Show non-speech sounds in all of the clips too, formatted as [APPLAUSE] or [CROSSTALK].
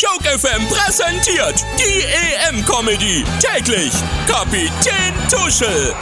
Joke FM präsentiert die EM-Comedy. Täglich Kapitän Tuschel.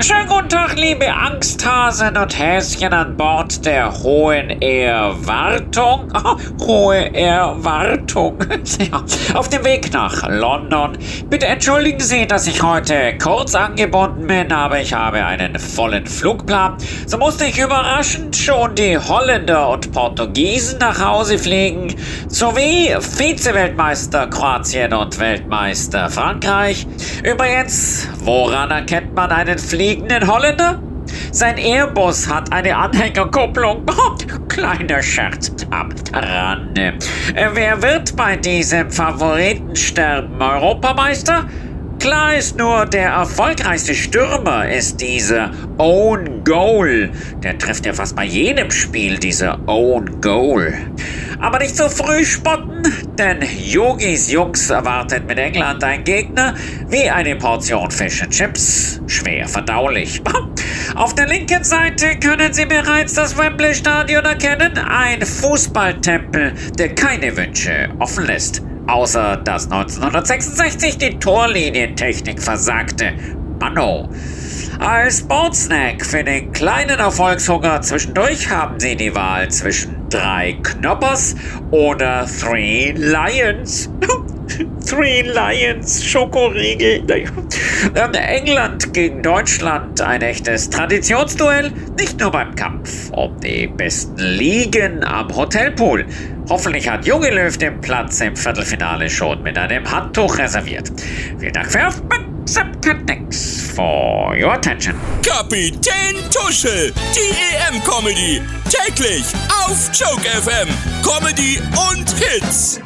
Schönen guten Tag, liebe Angsthasen und Häschen an Bord der Hohen Erwartung. [LAUGHS] Oh, hohe Erwartung. [LAUGHS] Ja, auf dem Weg nach London. Bitte entschuldigen Sie, dass ich heute kurz angebunden bin, aber ich habe einen vollen Flugplan. So musste ich überraschend schon die Holländer und Portugiesen nach Hause fliegen, sowie Vize-Weltmeister Kroatien und Weltmeister Frankreich. Übrigens, woran erkennt man einen fliegenden Holländer? Sein Airbus hat eine Anhängerkupplung. [LAUGHS] Kleiner Scherz am Rande. Wer wird bei diesem Favoritensterben Europameister? Klar ist nur, der erfolgreichste Stürmer ist dieser Own Goal. Der trifft ja fast bei jedem Spiel, dieser Own Goal. Aber nicht so früh spotten, denn Yogis Jungs erwartet mit England ein Gegner wie eine Portion Fish and Chips. Schwer verdaulich. [LAUGHS] Auf der linken Seite können Sie bereits das Wembley Stadion erkennen. Ein Fußballtempel, der keine Wünsche offen lässt. Außer dass 1966 die Torlinientechnik versagte. Manno. Als Sportsnack für den kleinen Erfolgshunger zwischendurch haben Sie die Wahl zwischen drei Knoppers oder Three Lions. [LAUGHS] Three Lions, Schokoriegel. Ähm, England gegen Deutschland, ein echtes Traditionsduell, nicht nur beim Kampf um die besten Ligen am Hotelpool. Hoffentlich hat Junge Löw den Platz im Viertelfinale schon mit einem Handtuch reserviert. Vielen Dank für Aufmerksamkeit. For your attention. Kapitän Tuschel, die EM-Comedy. Täglich auf Joke FM. Comedy und Hits.